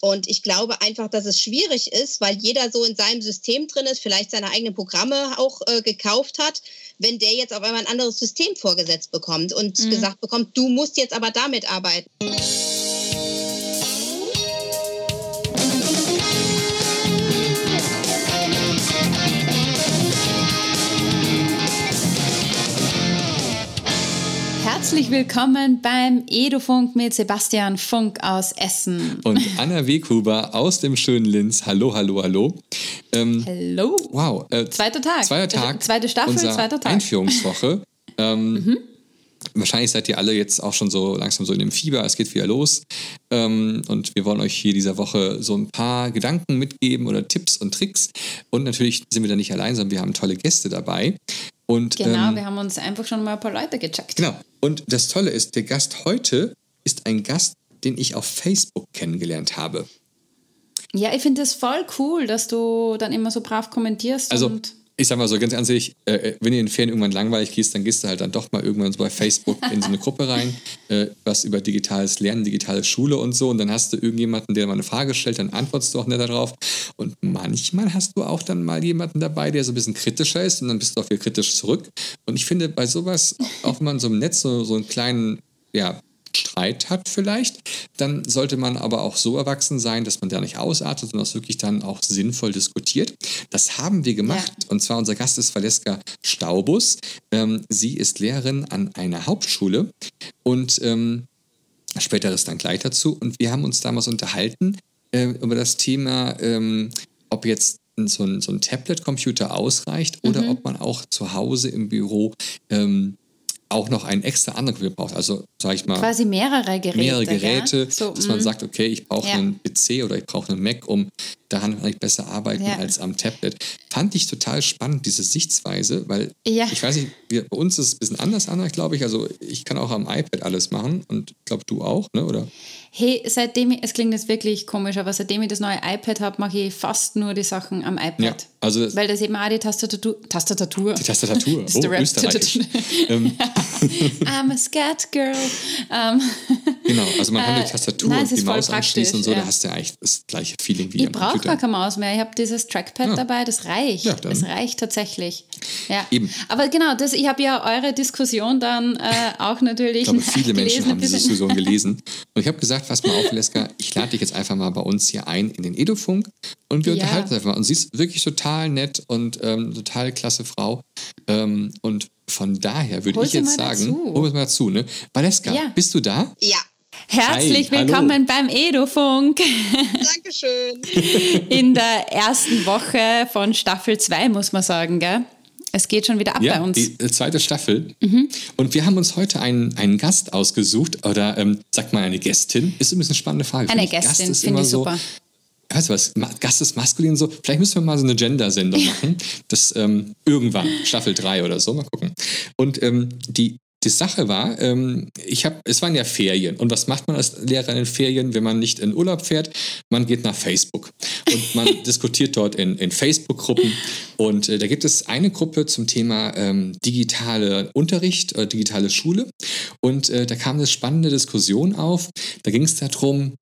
Und ich glaube einfach, dass es schwierig ist, weil jeder so in seinem System drin ist, vielleicht seine eigenen Programme auch äh, gekauft hat, wenn der jetzt auf einmal ein anderes System vorgesetzt bekommt und mhm. gesagt bekommt, du musst jetzt aber damit arbeiten. Herzlich willkommen beim Edufunk mit Sebastian Funk aus Essen. Und Anna Weghuber aus dem schönen Linz. Hallo, hallo, hallo. Ähm, hallo. Wow. Äh, zweiter Tag. Zweiter Tag. Also, zweite Staffel, zweiter Tag. Einführungswoche. ähm, mhm. Wahrscheinlich seid ihr alle jetzt auch schon so langsam so in dem Fieber, es geht wieder los. Ähm, und wir wollen euch hier dieser Woche so ein paar Gedanken mitgeben oder Tipps und Tricks. Und natürlich sind wir da nicht allein, sondern wir haben tolle Gäste dabei. Und, genau, ähm, wir haben uns einfach schon mal ein paar Leute gecheckt. Genau. Und das Tolle ist, der Gast heute ist ein Gast, den ich auf Facebook kennengelernt habe. Ja, ich finde das voll cool, dass du dann immer so brav kommentierst. Also, ich sag mal so ganz ehrlich, äh, äh, wenn ihr in den Ferien irgendwann langweilig gehst, dann gehst du halt dann doch mal irgendwann so bei Facebook in so eine Gruppe rein, äh, was über digitales Lernen, digitale Schule und so. Und dann hast du irgendjemanden, der mal eine Frage stellt, dann antwortest du auch nicht darauf. Und manchmal hast du auch dann mal jemanden dabei, der so ein bisschen kritischer ist und dann bist du auch wieder kritisch zurück. Und ich finde bei sowas, auch wenn man so im Netz so, so einen kleinen, ja, Streit hat vielleicht, dann sollte man aber auch so erwachsen sein, dass man da nicht ausartet, sondern das wirklich dann auch sinnvoll diskutiert. Das haben wir gemacht ja. und zwar unser Gast ist Valeska Staubus. Ähm, sie ist Lehrerin an einer Hauptschule und ähm, späteres dann gleich dazu und wir haben uns damals unterhalten äh, über das Thema, ähm, ob jetzt so ein, so ein Tablet-Computer ausreicht oder mhm. ob man auch zu Hause im Büro ähm, auch noch einen extra anderen Computer braucht. Also, sage ich mal. Quasi mehrere Geräte. Mehrere Geräte, so, dass man mm. sagt, okay, ich brauche ja. einen PC oder ich brauche einen Mac, um daran kann ich besser arbeiten ja. als am Tablet. Fand ich total spannend, diese Sichtweise, weil ja. ich weiß nicht, wir, bei uns ist es ein bisschen anders, anders glaube ich. Also, ich kann auch am iPad alles machen und ich glaube, du auch, ne? oder? Hey, seitdem ich, es klingt jetzt wirklich komisch, aber seitdem ich das neue iPad habe, mache ich fast nur die Sachen am iPad. Ja, also Weil das eben auch die Tastatur. Tastatur. Die Tastatur. oh, österreichisch. Ähm. I'm a scat girl. Um, genau, also man kann die äh, Tastatur nein, und die Maus anschließen und so, ja. da hast du ja eigentlich das gleiche Feeling wie ich brauche gar keine Maus mehr. Ich habe dieses Trackpad ja. dabei, das reicht. Ja, das reicht tatsächlich. Ja. Eben. Aber genau, das, ich habe ja eure Diskussion dann äh, auch natürlich. Ich glaube, viele Menschen haben diese Diskussion gelesen. Und ich habe gesagt, pass mal auf, Leska, ich lade dich jetzt einfach mal bei uns hier ein in den Edufunk und wir ja. unterhalten uns einfach mal. Und sie ist wirklich total nett und ähm, total klasse Frau. Ähm, und von daher würde ich jetzt sagen, holen wir mal dazu, ne? Valeska, ja. bist du da? Ja. Herzlich Hi, willkommen hallo. beim Edufunk. Dankeschön. In der ersten Woche von Staffel 2, muss man sagen, gell? Es geht schon wieder ab ja, bei uns. Die äh, zweite Staffel. Mhm. Und wir haben uns heute einen, einen Gast ausgesucht oder ähm, sagt mal eine Gästin. Ist bisschen eine spannende Frage. Eine Gästin, finde ich so, super. Weißt du was, Gast ist maskulin so. Vielleicht müssen wir mal so eine Gender-Sendung machen. Das ähm, irgendwann, Staffel 3 oder so, mal gucken. Und ähm, die die Sache war, ähm, ich habe, es waren ja Ferien. Und was macht man als Lehrer in den Ferien, wenn man nicht in Urlaub fährt? Man geht nach Facebook und man diskutiert dort in, in Facebook-Gruppen. Und äh, da gibt es eine Gruppe zum Thema ähm, digitale Unterricht, äh, digitale Schule. Und äh, da kam eine spannende Diskussion auf. Da ging es darum,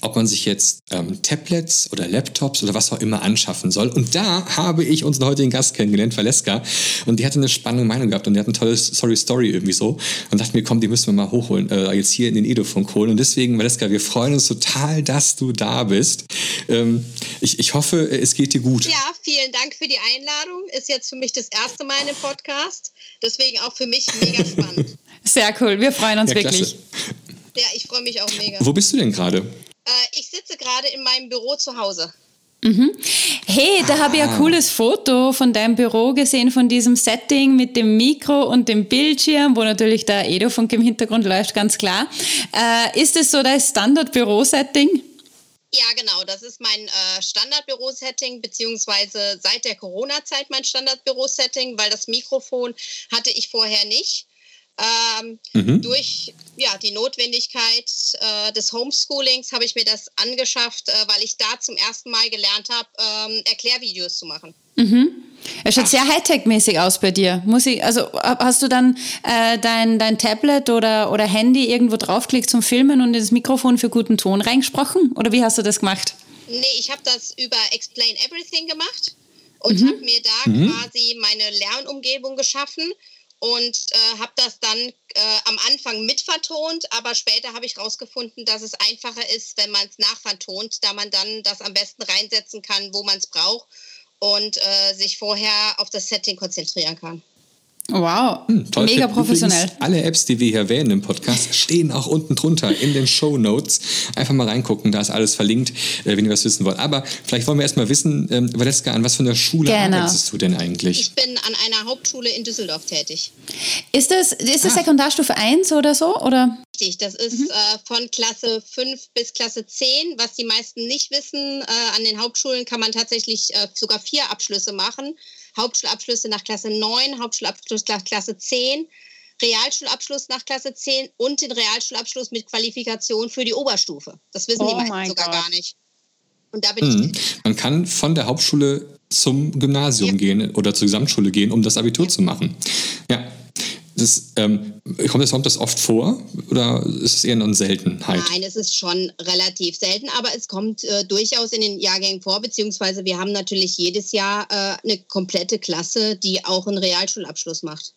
ob man sich jetzt ähm, Tablets oder Laptops oder was auch immer anschaffen soll. Und da habe ich unseren heutigen Gast kennengelernt, Valeska. Und die hatte eine spannende Meinung gehabt und die hat eine tolle Sorry Story irgendwie so. Und dachte mir, komm, die müssen wir mal hochholen, äh, jetzt hier in den Edofunk holen. Und deswegen, Valeska, wir freuen uns total, dass du da bist. Ähm, ich, ich hoffe, es geht dir gut. Ja, vielen Dank für die Einladung. Ist jetzt für mich das erste Mal in einem Podcast. Deswegen auch für mich mega spannend. Sehr cool. Wir freuen uns ja, wirklich. Ja, ich freue mich auch mega. Wo bist du denn gerade? Äh, ich sitze gerade in meinem Büro zu Hause. Mhm. Hey, da ah. habe ich ein cooles Foto von deinem Büro gesehen, von diesem Setting mit dem Mikro und dem Bildschirm, wo natürlich der Edofunk im Hintergrund läuft, ganz klar. Äh, ist es so dein Standard-Büro-Setting? Ja, genau. Das ist mein äh, Standardbüro-Setting, beziehungsweise seit der Corona-Zeit mein Standardbüro-Setting, weil das Mikrofon hatte ich vorher nicht. Ähm, mhm. Durch ja, die Notwendigkeit äh, des Homeschoolings habe ich mir das angeschafft, äh, weil ich da zum ersten Mal gelernt habe, ähm, Erklärvideos zu machen. Mhm. Es schaut sehr Hightech-mäßig aus bei dir. Muss ich, also hast du dann äh, dein, dein Tablet oder, oder Handy irgendwo draufgelegt zum Filmen und ins Mikrofon für guten Ton reingesprochen? Oder wie hast du das gemacht? Nee, ich habe das über Explain Everything gemacht und mhm. habe mir da mhm. quasi meine Lernumgebung geschaffen und äh, habe das dann äh, am Anfang mitvertont, aber später habe ich herausgefunden, dass es einfacher ist, wenn man es nachvertont, da man dann das am besten reinsetzen kann, wo man es braucht und äh, sich vorher auf das Setting konzentrieren kann. Wow, hm, mega professionell. Übrigens, alle Apps, die wir hier erwähnen im Podcast, stehen auch unten drunter in den Show Notes. Einfach mal reingucken, da ist alles verlinkt, äh, wenn ihr was wissen wollt. Aber vielleicht wollen wir erstmal wissen, ähm, Valeska, an was für einer Schule genau. arbeitest du denn eigentlich? Ich bin an einer Hauptschule in Düsseldorf tätig. Ist das, ist das ah. Sekundarstufe 1 oder so? Oder? Richtig, das ist mhm. äh, von Klasse 5 bis Klasse 10. Was die meisten nicht wissen, äh, an den Hauptschulen kann man tatsächlich äh, sogar vier Abschlüsse machen. Hauptschulabschlüsse nach Klasse 9, Hauptschulabschluss nach Klasse 10, Realschulabschluss nach Klasse 10 und den Realschulabschluss mit Qualifikation für die Oberstufe. Das wissen oh die meisten sogar Gott. gar nicht. Und da bin mhm. ich. Man kann von der Hauptschule zum Gymnasium ja. gehen oder zur Gesamtschule gehen, um das Abitur ja. zu machen. Ja, das, ähm, kommt, das, kommt das oft vor oder ist es eher eine Seltenheit? Nein, es ist schon relativ selten, aber es kommt äh, durchaus in den Jahrgängen vor, beziehungsweise wir haben natürlich jedes Jahr äh, eine komplette Klasse, die auch einen Realschulabschluss macht.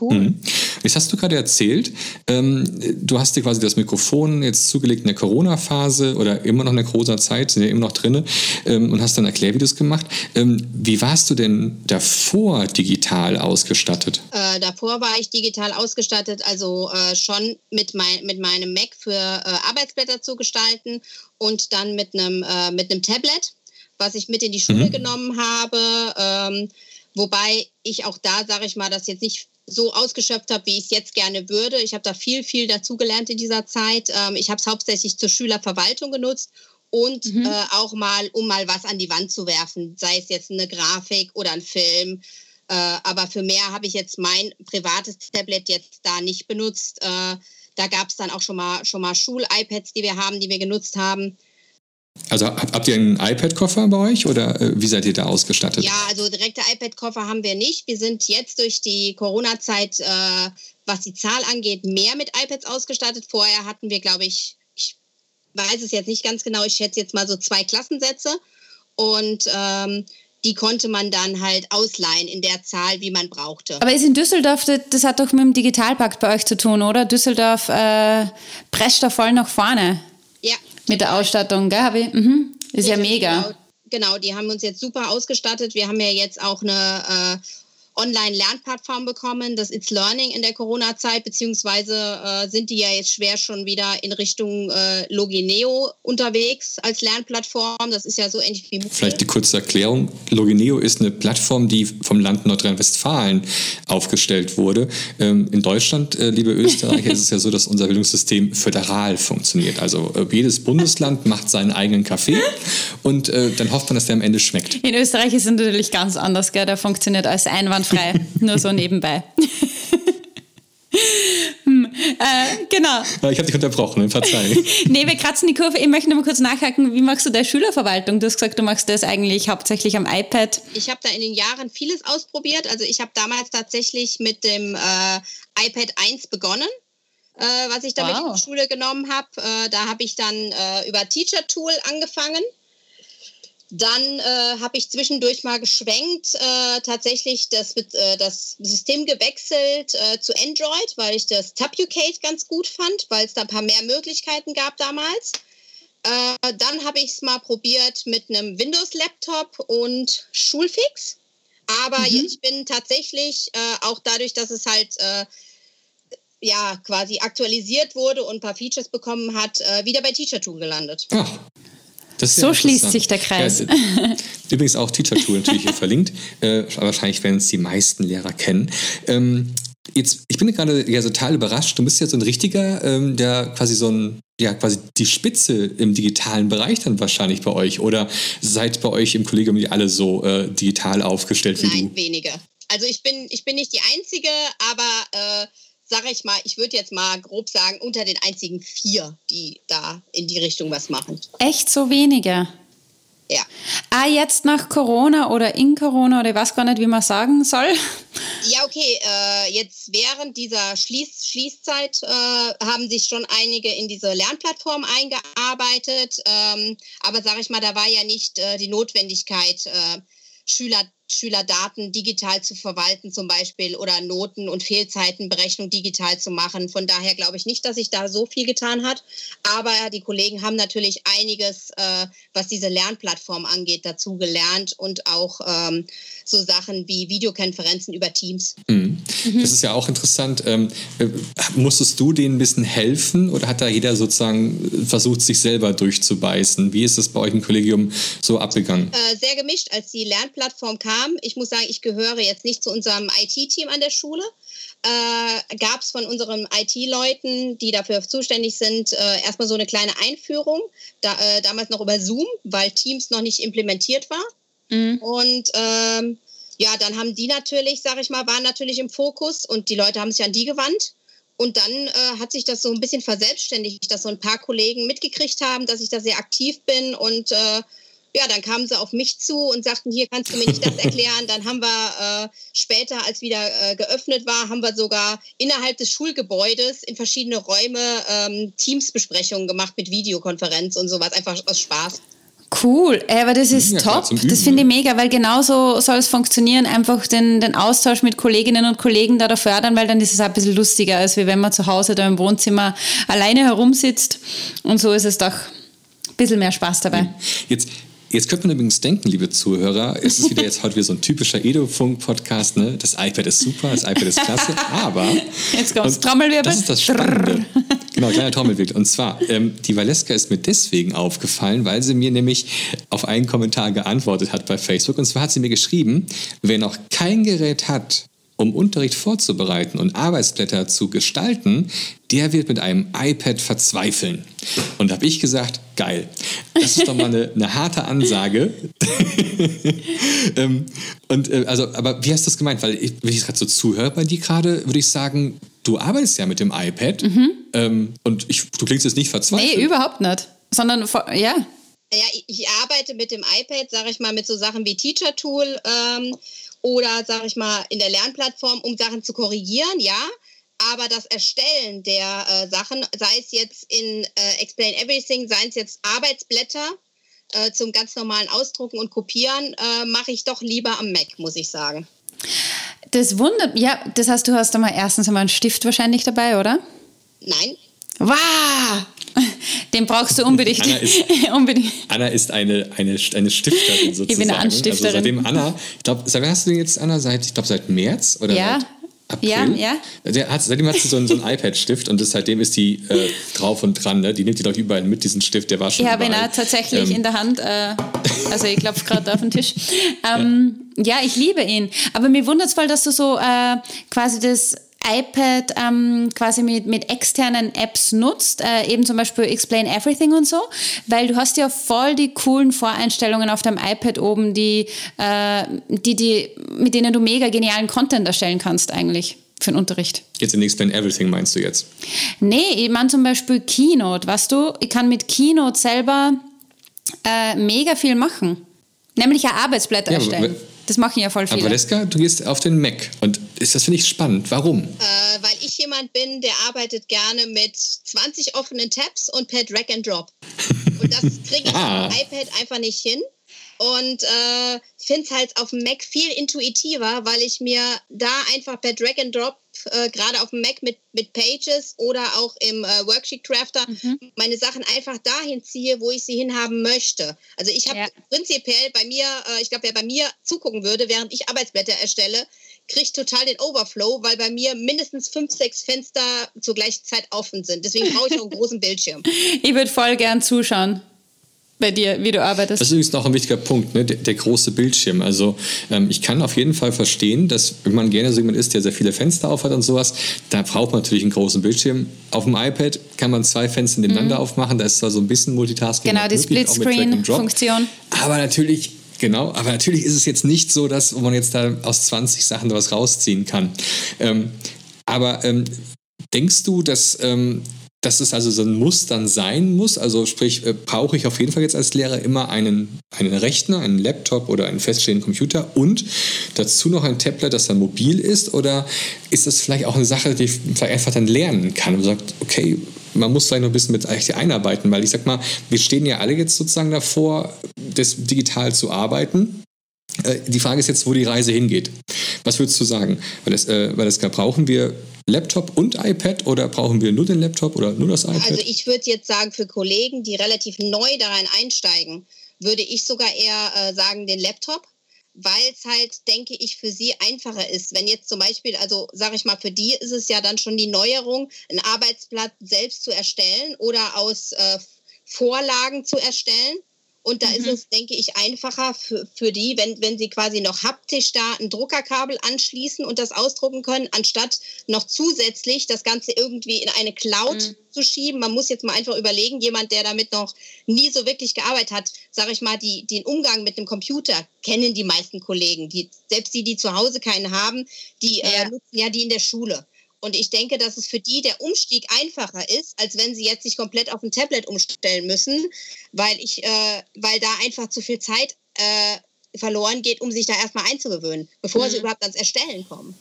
Cool. Mhm. Jetzt hast du gerade erzählt, ähm, du hast dir quasi das Mikrofon jetzt zugelegt in der Corona-Phase oder immer noch in der Corona-Zeit, sind ja immer noch drin ähm, und hast dann Erklärvideos gemacht. Ähm, wie warst du denn davor digital ausgestattet? Äh, davor war ich digital ausgestattet, also äh, schon mit, mein, mit meinem Mac für äh, Arbeitsblätter zu gestalten und dann mit einem, äh, mit einem Tablet, was ich mit in die Schule mhm. genommen habe. Ähm, wobei ich auch da, sage ich mal, das jetzt nicht so ausgeschöpft habe, wie ich es jetzt gerne würde. Ich habe da viel, viel dazugelernt in dieser Zeit. Ähm, ich habe es hauptsächlich zur Schülerverwaltung genutzt und mhm. äh, auch mal, um mal was an die Wand zu werfen, sei es jetzt eine Grafik oder ein Film. Äh, aber für mehr habe ich jetzt mein privates Tablet jetzt da nicht benutzt. Äh, da gab es dann auch schon mal, schon mal Schul-iPads, die wir haben, die wir genutzt haben. Also habt ihr einen iPad-Koffer bei euch oder äh, wie seid ihr da ausgestattet? Ja, also direkte iPad-Koffer haben wir nicht. Wir sind jetzt durch die Corona-Zeit, äh, was die Zahl angeht, mehr mit iPads ausgestattet. Vorher hatten wir, glaube ich, ich weiß es jetzt nicht ganz genau, ich schätze jetzt mal so zwei Klassensätze und ähm, die konnte man dann halt ausleihen in der Zahl, wie man brauchte. Aber ist in Düsseldorf, das, hat doch mit dem Digitalpakt bei euch zu tun, oder? Düsseldorf äh, prescht da voll nach vorne. Ja, mit der Ausstattung, gell, Habi? Mhm. Ist ja, ja mega. Genau, genau, die haben uns jetzt super ausgestattet. Wir haben ja jetzt auch eine äh, Online-Lernplattform bekommen, das It's Learning in der Corona-Zeit, beziehungsweise äh, sind die ja jetzt schwer schon wieder in Richtung äh, Logineo unterwegs als Lernplattform. Das ist ja so ähnlich wie Moodle. Vielleicht die kurze Erklärung. Logineo ist eine Plattform, die vom Land Nordrhein-Westfalen aufgestellt wurde. Ähm, in Deutschland, äh, liebe Österreicher, ist es ja so, dass unser Bildungssystem föderal funktioniert. Also äh, jedes Bundesland macht seinen eigenen Kaffee und äh, dann hofft man, dass der am Ende schmeckt. In Österreich ist es natürlich ganz anders, gell? der funktioniert als Einwand einwandfrei, nur so nebenbei. hm, äh, genau. Ich habe dich unterbrochen, verzeih. nee, wir kratzen die Kurve. Ich möchte noch mal kurz nachhaken, wie machst du deine Schülerverwaltung? Du hast gesagt, du machst das eigentlich hauptsächlich am iPad. Ich habe da in den Jahren vieles ausprobiert. Also ich habe damals tatsächlich mit dem äh, iPad 1 begonnen. Äh, was ich damit wow. in die Schule genommen habe. Äh, da habe ich dann äh, über Teacher Tool angefangen dann äh, habe ich zwischendurch mal geschwenkt, äh, tatsächlich das, äh, das System gewechselt äh, zu Android, weil ich das Tabucate ganz gut fand, weil es da ein paar mehr Möglichkeiten gab damals. Äh, dann habe ich es mal probiert mit einem Windows-Laptop und Schulfix. Aber mhm. ich bin tatsächlich äh, auch dadurch, dass es halt ja quasi aktualisiert wurde und ein paar Features bekommen hat, wieder bei Teacher Tool gelandet. Ach, so schließt sich der Kreis. Ja, übrigens auch Teacher Tool natürlich hier verlinkt. Äh, wahrscheinlich werden es die meisten Lehrer kennen. Ähm, jetzt, ich bin gerade ja total überrascht. Du bist ja so ein richtiger, ähm, der quasi so ein, ja, quasi die Spitze im digitalen Bereich dann wahrscheinlich bei euch. Oder seid bei euch im Kollegium alle so äh, digital aufgestellt wie Nein, du? wenige. Also ich bin, ich bin nicht die Einzige, aber äh, sage ich mal, ich würde jetzt mal grob sagen, unter den einzigen vier, die da in die Richtung was machen. Echt so wenige? Ja. Ah, jetzt nach Corona oder in Corona oder ich weiß gar nicht, wie man sagen soll. Ja, okay. Äh, jetzt während dieser Schließ Schließzeit äh, haben sich schon einige in diese Lernplattform eingearbeitet. Ähm, aber sage ich mal, da war ja nicht äh, die Notwendigkeit, äh, Schüler Schülerdaten digital zu verwalten zum Beispiel oder Noten und Fehlzeitenberechnung digital zu machen. Von daher glaube ich nicht, dass sich da so viel getan hat. Aber die Kollegen haben natürlich einiges, äh, was diese Lernplattform angeht, dazu gelernt und auch ähm, so Sachen wie Videokonferenzen über Teams. Mhm. Das ist ja auch interessant. Ähm, äh, musstest du denen ein bisschen helfen oder hat da jeder sozusagen versucht, sich selber durchzubeißen? Wie ist das bei euch im Kollegium so abgegangen? Äh, sehr gemischt. Als die Lernplattform kam, ich muss sagen, ich gehöre jetzt nicht zu unserem IT-Team an der Schule. Äh, gab es von unseren IT-Leuten, die dafür zuständig sind, äh, erstmal so eine kleine Einführung, da, äh, damals noch über Zoom, weil Teams noch nicht implementiert war. Mhm. Und ähm, ja, dann haben die natürlich, sage ich mal, waren natürlich im Fokus und die Leute haben sich an die gewandt. Und dann äh, hat sich das so ein bisschen verselbstständigt, dass so ein paar Kollegen mitgekriegt haben, dass ich da sehr aktiv bin. Und äh, ja, dann kamen sie auf mich zu und sagten, hier kannst du mir nicht das erklären. Dann haben wir äh, später, als wieder äh, geöffnet war, haben wir sogar innerhalb des Schulgebäudes in verschiedene Räume ähm, Teamsbesprechungen gemacht mit Videokonferenz und sowas, einfach aus Spaß. Cool, aber das ist ja, top. Das finde ich mega, weil genauso soll es funktionieren, einfach den, den Austausch mit Kolleginnen und Kollegen da, da fördern, weil dann ist es auch ein bisschen lustiger, als wenn man zu Hause da im Wohnzimmer alleine herumsitzt. Und so ist es doch ein bisschen mehr Spaß dabei. Jetzt Jetzt könnte man übrigens denken, liebe Zuhörer, es ist wieder jetzt heute wieder so ein typischer Edo-Funk-Podcast. Ne? Das iPad ist super, das iPad ist klasse, aber jetzt kommt's Trommelwirbel. Das ist das Spannende. genau, kleiner Trommelwirbel. Und zwar, ähm, die Valeska ist mir deswegen aufgefallen, weil sie mir nämlich auf einen Kommentar geantwortet hat bei Facebook. Und zwar hat sie mir geschrieben, wer noch kein Gerät hat, um Unterricht vorzubereiten und Arbeitsblätter zu gestalten, der wird mit einem iPad verzweifeln. Und da habe ich gesagt, geil. Das ist doch mal eine, eine harte Ansage. ähm, und äh, also, aber wie hast du das gemeint? Weil ich, wenn ich gerade so zuhöre bei dir gerade, würde ich sagen, du arbeitest ja mit dem iPad mhm. ähm, und ich, du klingst jetzt nicht verzweifelt. Nee, überhaupt nicht. Sondern, ja. Ja, ich arbeite mit dem iPad, sage ich mal, mit so Sachen wie Teacher Tool. Ähm, oder, sage ich mal, in der Lernplattform, um Sachen zu korrigieren, ja. Aber das Erstellen der äh, Sachen, sei es jetzt in äh, Explain Everything, seien es jetzt Arbeitsblätter äh, zum ganz normalen Ausdrucken und Kopieren, äh, mache ich doch lieber am Mac, muss ich sagen. Das wundert, ja, das heißt, du hast einmal erstens einmal einen Stift wahrscheinlich dabei, oder? Nein. Wow! Den brauchst du unbedingt. Anna ist, unbedingt. Anna ist eine, eine, eine Stifterin sozusagen. Ich bin eine Anstifterin. Also seitdem Anna, ich glaube, seit hast du den jetzt, Anna? Seit, ich glaube, seit März oder ja. seit April? Ja, ja. Der hat, seitdem hat sie so einen, so einen iPad-Stift und das, seitdem ist die äh, drauf und dran. Ne? Die nimmt die doch überall mit, diesen Stift, der war schon Ich habe ihn auch tatsächlich ähm. in der Hand. Äh, also ich klopfe gerade auf den Tisch. Ähm, ja. ja. ich liebe ihn. Aber mir wundert es voll, dass du so äh, quasi das iPad ähm, quasi mit, mit externen Apps nutzt, äh, eben zum Beispiel Explain Everything und so, weil du hast ja voll die coolen Voreinstellungen auf deinem iPad oben, die, äh, die, die, mit denen du mega genialen Content erstellen kannst eigentlich für den Unterricht. Jetzt in Explain Everything meinst du jetzt? Nee, ich meine zum Beispiel Keynote, weißt du, ich kann mit Keynote selber äh, mega viel machen, nämlich auch Arbeitsblätter ja, erstellen. Das machen ja voll viele. Aber Valeska, du gehst auf den Mac und das finde ich spannend. Warum? Äh, weil ich jemand bin, der arbeitet gerne mit 20 offenen Tabs und per Drag and Drop. Und das kriege ich ah. auf dem iPad einfach nicht hin. Und äh, finde es halt auf dem Mac viel intuitiver, weil ich mir da einfach per Drag and Drop äh, gerade auf dem Mac mit, mit Pages oder auch im äh, Worksheet Crafter mhm. meine Sachen einfach dahin ziehe, wo ich sie hinhaben möchte. Also ich habe ja. prinzipiell bei mir, äh, ich glaube, wer bei mir zugucken würde, während ich Arbeitsblätter erstelle, kriegt total den Overflow, weil bei mir mindestens fünf, sechs Fenster zur gleichen Zeit offen sind. Deswegen brauche ich auch einen großen Bildschirm. Ich würde voll gern zuschauen bei dir, wie du arbeitest. Das ist übrigens noch ein wichtiger Punkt, ne? der, der große Bildschirm. Also ähm, ich kann auf jeden Fall verstehen, dass wenn man gerne so jemand ist, der sehr viele Fenster aufhat und sowas, da braucht man natürlich einen großen Bildschirm. Auf dem iPad kann man zwei Fenster nebeneinander mhm. aufmachen, da ist zwar so ein bisschen Multitasking. Genau, die Split-Screen-Funktion. Aber natürlich Genau, aber natürlich ist es jetzt nicht so, dass man jetzt da aus 20 Sachen was rausziehen kann. Ähm, aber ähm, denkst du, dass ähm, dass es also so ein Muss dann sein muss. Also sprich, äh, brauche ich auf jeden Fall jetzt als Lehrer immer einen, einen Rechner, einen Laptop oder einen feststehenden Computer und dazu noch ein Tablet, das dann mobil ist? Oder ist das vielleicht auch eine Sache, die ich vielleicht einfach dann lernen kann und sagt, okay, man muss vielleicht noch ein bisschen mit eigentlich einarbeiten, weil ich sag mal, wir stehen ja alle jetzt sozusagen davor, das digital zu arbeiten. Äh, die Frage ist jetzt, wo die Reise hingeht. Was würdest du sagen? Weil das, äh, weil das brauchen wir Laptop und iPad oder brauchen wir nur den Laptop oder nur das iPad? Also ich würde jetzt sagen, für Kollegen, die relativ neu daran einsteigen, würde ich sogar eher äh, sagen, den Laptop, weil es halt, denke ich, für sie einfacher ist. Wenn jetzt zum Beispiel, also sage ich mal, für die ist es ja dann schon die Neuerung, einen Arbeitsplatz selbst zu erstellen oder aus äh, Vorlagen zu erstellen und da mhm. ist es, denke ich, einfacher für, für die, wenn, wenn sie quasi noch haptisch da ein Druckerkabel anschließen und das ausdrucken können, anstatt noch zusätzlich das Ganze irgendwie in eine Cloud mhm. zu schieben. Man muss jetzt mal einfach überlegen, jemand, der damit noch nie so wirklich gearbeitet hat, sage ich mal, die, den Umgang mit dem Computer kennen die meisten Kollegen. Die, selbst die, die zu Hause keinen haben, die äh, ja. Äh, nutzen ja die in der Schule. Und ich denke, dass es für die der Umstieg einfacher ist, als wenn sie jetzt sich komplett auf ein Tablet umstellen müssen, weil ich, äh, weil da einfach zu viel Zeit äh, verloren geht, um sich da erstmal einzugewöhnen, bevor mhm. sie überhaupt ans Erstellen kommen.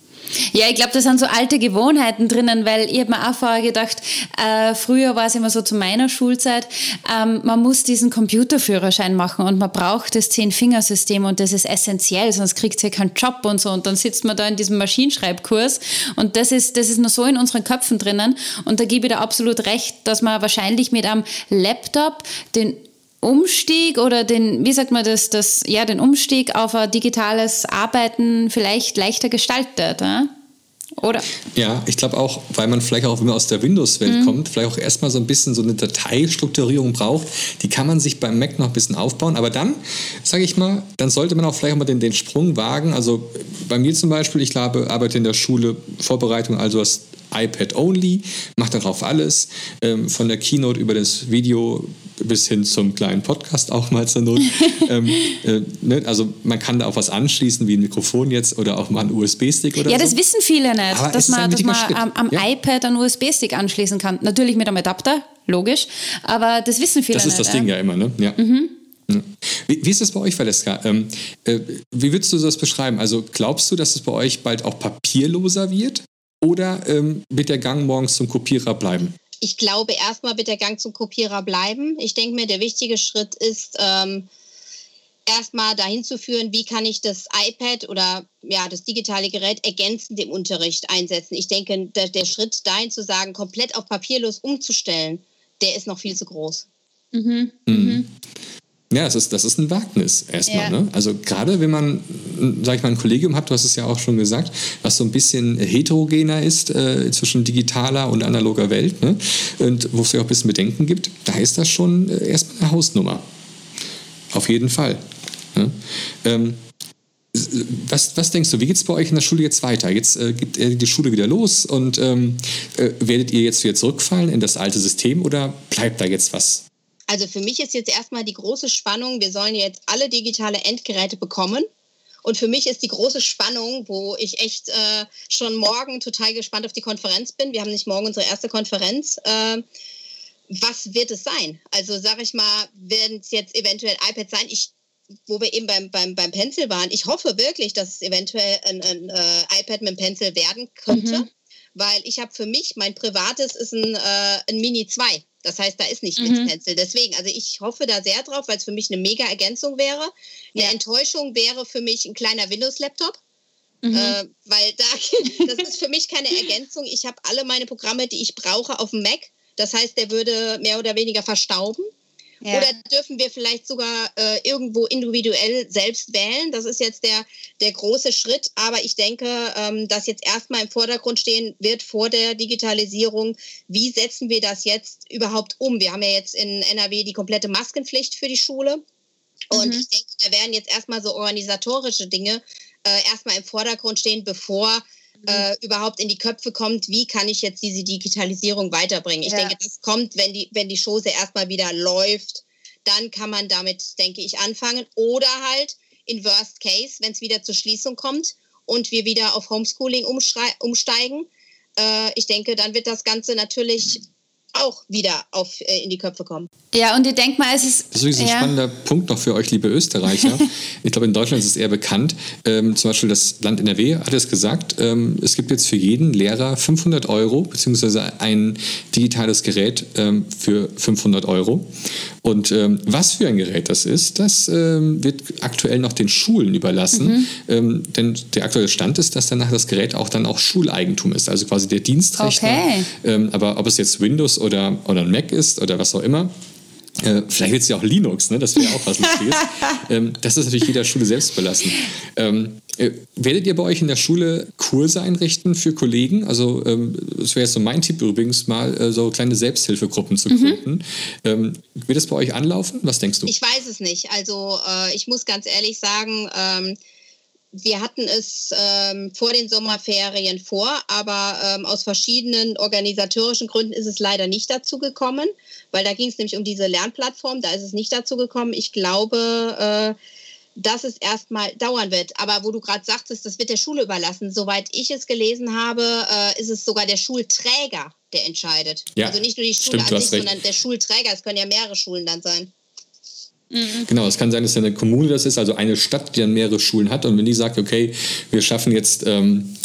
Ja, ich glaube, da sind so alte Gewohnheiten drinnen, weil ich habe mir auch vorher gedacht, äh, früher war es immer so zu meiner Schulzeit, ähm, man muss diesen Computerführerschein machen und man braucht das Zehn-Fingersystem und das ist essentiell, sonst kriegt ihr keinen Job und so und dann sitzt man da in diesem Maschinenschreibkurs und das ist, das ist nur so in unseren Köpfen drinnen und da gebe ich da absolut recht, dass man wahrscheinlich mit einem Laptop den Umstieg oder den, wie sagt man das, das, ja, den Umstieg auf ein digitales Arbeiten vielleicht leichter gestaltet, äh? oder? Ja, ich glaube auch, weil man vielleicht auch, wenn man aus der Windows-Welt mhm. kommt, vielleicht auch erstmal so ein bisschen so eine Dateistrukturierung braucht. Die kann man sich beim Mac noch ein bisschen aufbauen, aber dann, sage ich mal, dann sollte man auch vielleicht mal den, den Sprung wagen. Also bei mir zum Beispiel, ich glaube, arbeite in der Schule Vorbereitung, also was iPad only, macht darauf alles, ähm, von der Keynote über das Video bis hin zum kleinen Podcast auch mal zur Not. ähm, äh, ne? Also man kann da auch was anschließen, wie ein Mikrofon jetzt oder auch mal einen USB-Stick oder Ja, so. das wissen viele nicht, Aber dass man, dass man am, am ja? iPad einen USB-Stick anschließen kann. Natürlich mit einem Adapter, logisch, aber das wissen viele nicht. Das ist das Ding ja immer, ne? Ja. Mhm. Wie, wie, ist das bei euch, Valeska? Ähm, äh, wie würdest du das beschreiben? Also glaubst du, dass es bei euch bald auch papierloser wird? Oder ähm, wird der Gang morgens zum Kopierer bleiben? Ich glaube, erstmal wird der Gang zum Kopierer bleiben. Ich denke mir, der wichtige Schritt ist, ähm, erstmal dahin zu führen, wie kann ich das iPad oder ja, das digitale Gerät ergänzend im Unterricht einsetzen. Ich denke, der, der Schritt dahin zu sagen, komplett auf papierlos umzustellen, der ist noch viel zu groß. Mhm. Mhm. Ja, das ist, das ist ein Wagnis erstmal. Ja. Ne? Also gerade wenn man, sag ich mal, ein Kollegium hat, du hast es ja auch schon gesagt, was so ein bisschen heterogener ist äh, zwischen digitaler und analoger Welt ne? und wo es ja auch ein bisschen Bedenken gibt, da ist das schon äh, erstmal eine Hausnummer. Auf jeden Fall. Ne? Ähm, was, was, denkst du, wie geht es bei euch in der Schule jetzt weiter? Jetzt äh, geht äh, die Schule wieder los und ähm, äh, werdet ihr jetzt wieder zurückfallen in das alte System oder bleibt da jetzt was? Also für mich ist jetzt erstmal die große Spannung, wir sollen jetzt alle digitale Endgeräte bekommen. Und für mich ist die große Spannung, wo ich echt äh, schon morgen total gespannt auf die Konferenz bin. Wir haben nicht morgen unsere erste Konferenz. Äh, was wird es sein? Also sage ich mal, werden es jetzt eventuell iPads sein? Ich, wo wir eben beim, beim, beim Pencil waren, ich hoffe wirklich, dass es eventuell ein, ein äh, iPad mit dem Pencil werden könnte. Mhm. Weil ich habe für mich, mein privates ist ein, äh, ein Mini 2. Das heißt, da ist nicht mhm. mit Pencil. Deswegen, also ich hoffe da sehr drauf, weil es für mich eine mega Ergänzung wäre. Eine ja. Enttäuschung wäre für mich ein kleiner Windows-Laptop. Mhm. Äh, weil da, das ist für mich keine Ergänzung. Ich habe alle meine Programme, die ich brauche, auf dem Mac. Das heißt, der würde mehr oder weniger verstauben. Ja. Oder dürfen wir vielleicht sogar äh, irgendwo individuell selbst wählen? Das ist jetzt der, der große Schritt. Aber ich denke, ähm, dass jetzt erstmal im Vordergrund stehen wird vor der Digitalisierung, wie setzen wir das jetzt überhaupt um? Wir haben ja jetzt in NRW die komplette Maskenpflicht für die Schule. Und mhm. ich denke, da werden jetzt erstmal so organisatorische Dinge äh, erstmal im Vordergrund stehen, bevor äh, überhaupt in die Köpfe kommt, wie kann ich jetzt diese Digitalisierung weiterbringen. Ich ja. denke, das kommt, wenn die, wenn die Chose erstmal wieder läuft, dann kann man damit, denke ich, anfangen. Oder halt in Worst Case, wenn es wieder zur Schließung kommt und wir wieder auf Homeschooling umsteigen. Äh, ich denke, dann wird das Ganze natürlich auch wieder auf, äh, in die Köpfe kommen. Ja, und ich denke mal, es ist. Das ist übrigens ein ja. spannender Punkt noch für euch, liebe Österreicher. ich glaube, in Deutschland ist es eher bekannt. Ähm, zum Beispiel das Land NRW hat es gesagt, ähm, es gibt jetzt für jeden Lehrer 500 Euro, beziehungsweise ein digitales Gerät ähm, für 500 Euro. Und ähm, was für ein Gerät das ist, das ähm, wird aktuell noch den Schulen überlassen. Mhm. Ähm, denn der aktuelle Stand ist, dass danach das Gerät auch dann auch Schuleigentum ist, also quasi der Dienstrechner. Okay. Ähm, aber ob es jetzt Windows oder, oder ein Mac ist oder was auch immer, äh, vielleicht wird es ja auch Linux, ne? das wäre auch was Lustiges. ähm, das ist natürlich jeder Schule selbst belassen. Ähm, äh, werdet ihr bei euch in der Schule Kurse einrichten für Kollegen? Also ähm, das wäre jetzt so mein Tipp übrigens, mal äh, so kleine Selbsthilfegruppen zu gründen. Mhm. Wird es bei euch anlaufen? Was denkst du? Ich weiß es nicht. Also äh, ich muss ganz ehrlich sagen, ähm, wir hatten es ähm, vor den Sommerferien vor, aber ähm, aus verschiedenen organisatorischen Gründen ist es leider nicht dazu gekommen, weil da ging es nämlich um diese Lernplattform, da ist es nicht dazu gekommen. Ich glaube, äh, dass es erstmal dauern wird. Aber wo du gerade sagtest, das wird der Schule überlassen. Soweit ich es gelesen habe, äh, ist es sogar der Schulträger, der entscheidet. Ja, also nicht nur die Schule stimmt, an sich, sondern der Schulträger. Es können ja mehrere Schulen dann sein. Mhm. Genau, es kann sein, dass ja eine Kommune das ist, also eine Stadt, die dann mehrere Schulen hat. Und wenn die sagt, okay, wir schaffen jetzt ähm,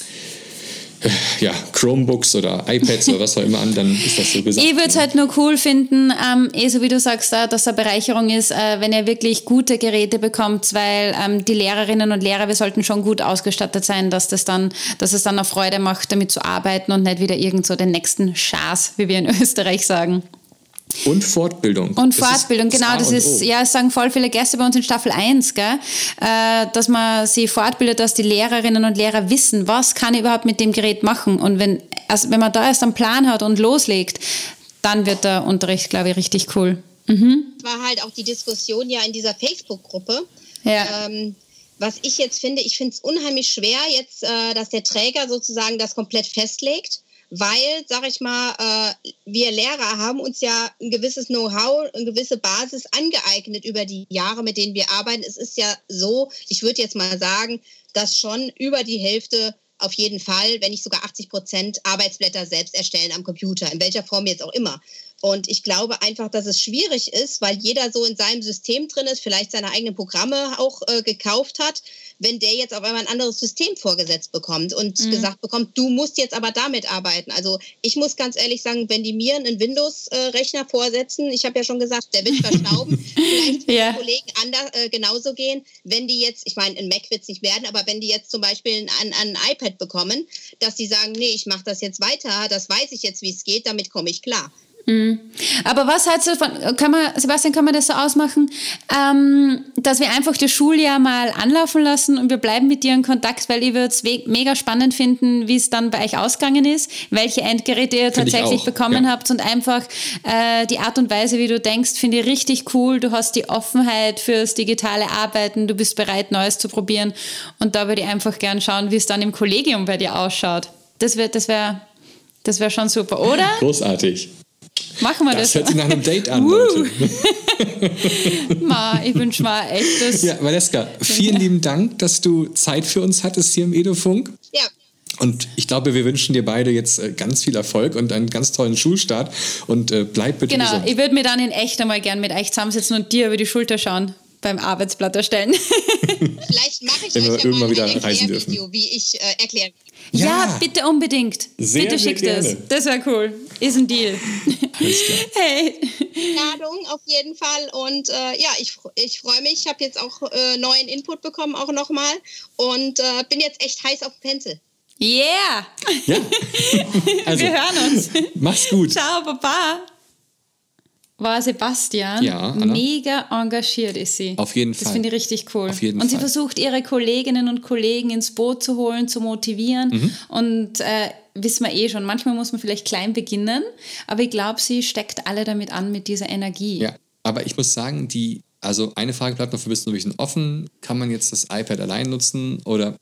ja, Chromebooks oder iPads oder was auch immer an, dann ist das so gesagt. Ich würde es halt nur cool finden, ähm, eh so wie du sagst, da, dass eine Bereicherung ist, äh, wenn ihr wirklich gute Geräte bekommt, weil ähm, die Lehrerinnen und Lehrer, wir sollten schon gut ausgestattet sein, dass das dann, dass es dann auch Freude macht, damit zu arbeiten und nicht wieder irgend so den nächsten Schaß, wie wir in Österreich sagen. Und Fortbildung. Und Fortbildung, genau. Das ist, ja, es sagen voll viele Gäste bei uns in Staffel 1, gell, äh, dass man sie fortbildet, dass die Lehrerinnen und Lehrer wissen, was kann ich überhaupt mit dem Gerät machen. Und wenn, also wenn man da erst einen Plan hat und loslegt, dann wird der Unterricht, glaube ich, richtig cool. Mhm. War halt auch die Diskussion ja in dieser Facebook-Gruppe. Ja. Ähm, was ich jetzt finde, ich finde es unheimlich schwer jetzt, äh, dass der Träger sozusagen das komplett festlegt weil, sag ich mal, äh, wir Lehrer haben uns ja ein gewisses Know-how, eine gewisse Basis angeeignet über die Jahre, mit denen wir arbeiten. Es ist ja so, ich würde jetzt mal sagen, dass schon über die Hälfte auf jeden Fall, wenn nicht sogar 80 Prozent Arbeitsblätter selbst erstellen am Computer, in welcher Form jetzt auch immer. Und ich glaube einfach, dass es schwierig ist, weil jeder so in seinem System drin ist, vielleicht seine eigenen Programme auch äh, gekauft hat, wenn der jetzt auf einmal ein anderes System vorgesetzt bekommt und mhm. gesagt bekommt, du musst jetzt aber damit arbeiten. Also ich muss ganz ehrlich sagen, wenn die mir einen Windows-Rechner vorsetzen, ich habe ja schon gesagt, der wird verstauben, vielleicht ja. Kollegen anders, äh, genauso gehen, wenn die jetzt, ich meine, ein Mac wird es nicht werden, aber wenn die jetzt zum Beispiel ein, ein iPad bekommen, dass die sagen, nee, ich mache das jetzt weiter, das weiß ich jetzt, wie es geht, damit komme ich klar. Mhm. Aber was du davon, kann man, Sebastian, kann man das so ausmachen, ähm, dass wir einfach das Schuljahr mal anlaufen lassen und wir bleiben mit dir in Kontakt, weil ich würde es mega spannend finden, wie es dann bei euch ausgegangen ist, welche Endgeräte ihr Find tatsächlich bekommen ja. habt und einfach äh, die Art und Weise, wie du denkst, finde ich richtig cool. Du hast die Offenheit fürs digitale Arbeiten, du bist bereit, Neues zu probieren und da würde ich einfach gern schauen, wie es dann im Kollegium bei dir ausschaut. Das wäre das wär, das wär schon super, oder? Großartig. Machen wir das. Das hört sich nach einem Date an, Leute. Ma, ich wünsche mal echtes. Ja, Valeska, vielen lieben Dank, dass du Zeit für uns hattest hier im Edofunk. Ja. Und ich glaube, wir wünschen dir beide jetzt äh, ganz viel Erfolg und einen ganz tollen Schulstart. Und äh, bleib bitte genau, gesund. Genau, ich würde mir dann in echt einmal gern mit euch zusammensetzen und dir über die Schulter schauen beim Arbeitsblatt erstellen. Vielleicht mache ich Wenn euch wir ja irgendwann mal wieder ein reisen dürfen. Video, wie ich äh, erkläre. Ja, ja, bitte unbedingt. Sehr, bitte schickt es. Das wäre cool. Ist ein Deal. Alles klar. Hey. Ladung auf jeden Fall. Und äh, ja, ich, ich freue mich. Ich habe jetzt auch äh, neuen Input bekommen, auch nochmal. Und äh, bin jetzt echt heiß auf Pencil. Yeah! Ja. Also, wir hören uns. Mach's gut. Ciao, Papa war Sebastian ja, mega engagiert ist sie. Auf jeden Fall. Das finde ich richtig cool. Auf jeden und sie Fall. versucht ihre Kolleginnen und Kollegen ins Boot zu holen, zu motivieren. Mhm. Und äh, wissen wir eh schon, manchmal muss man vielleicht klein beginnen, aber ich glaube, sie steckt alle damit an mit dieser Energie. Ja, aber ich muss sagen, die, also eine Frage bleibt noch für ein bisschen offen. Kann man jetzt das iPad allein nutzen oder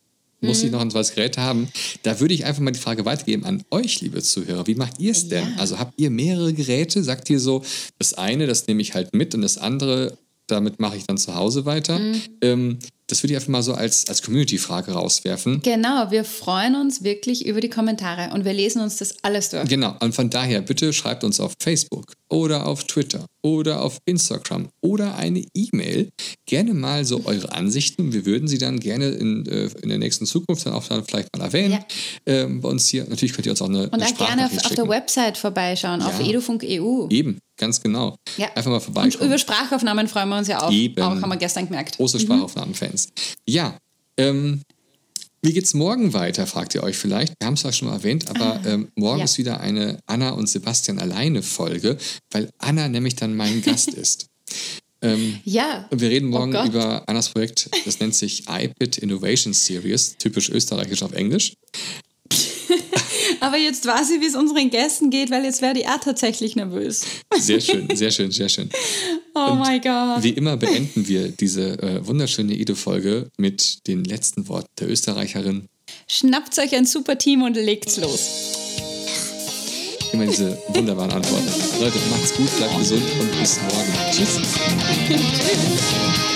muss ich mhm. noch ein zweites Gerät haben? Da würde ich einfach mal die Frage weitergeben an euch, liebe Zuhörer. Wie macht ihr es denn? Ja. Also habt ihr mehrere Geräte? Sagt ihr so, das eine, das nehme ich halt mit und das andere, damit mache ich dann zu Hause weiter? Mhm. Ähm, das würde ich einfach mal so als, als Community-Frage rauswerfen. Genau, wir freuen uns wirklich über die Kommentare und wir lesen uns das alles durch. Genau, und von daher bitte schreibt uns auf Facebook oder auf Twitter oder auf Instagram oder eine E-Mail gerne mal so eure Ansichten. Wir würden sie dann gerne in, äh, in der nächsten Zukunft dann auch dann vielleicht mal erwähnen. Ja. Ähm, bei uns hier, natürlich könnt ihr uns auch eine Und eine auch gerne auf, auf, der Website vorbeischauen, ja. auf edufunk.eu. Eben, Ganz genau. Ja. Einfach mal vorbei. Und über Sprachaufnahmen freuen wir uns ja auch. Eben. Auch haben wir gestern gemerkt. Große mhm. Sprachaufnahmen-Fans. Ja. Ähm, wie geht's morgen weiter, fragt ihr euch vielleicht. Wir haben es euch schon mal erwähnt, aber ah, ähm, morgen ja. ist wieder eine Anna und Sebastian alleine Folge, weil Anna nämlich dann mein Gast ist. Ähm, ja. Wir reden morgen oh über Annas Projekt, das nennt sich iPad Innovation Series, typisch österreichisch auf Englisch. Aber jetzt weiß ich, wie es unseren Gästen geht, weil jetzt werde ich auch tatsächlich nervös. Sehr schön, sehr schön, sehr schön. Oh Und mein Gott. Wie immer beenden wir diese äh, wunderschöne Ido-Folge mit den letzten Worten der Österreicherin. Schnappt euch ein super Team und legt's los. Immer diese wunderbaren Antworten. Leute, macht's gut, bleibt gesund und bis morgen. Tschüss. Tschüss.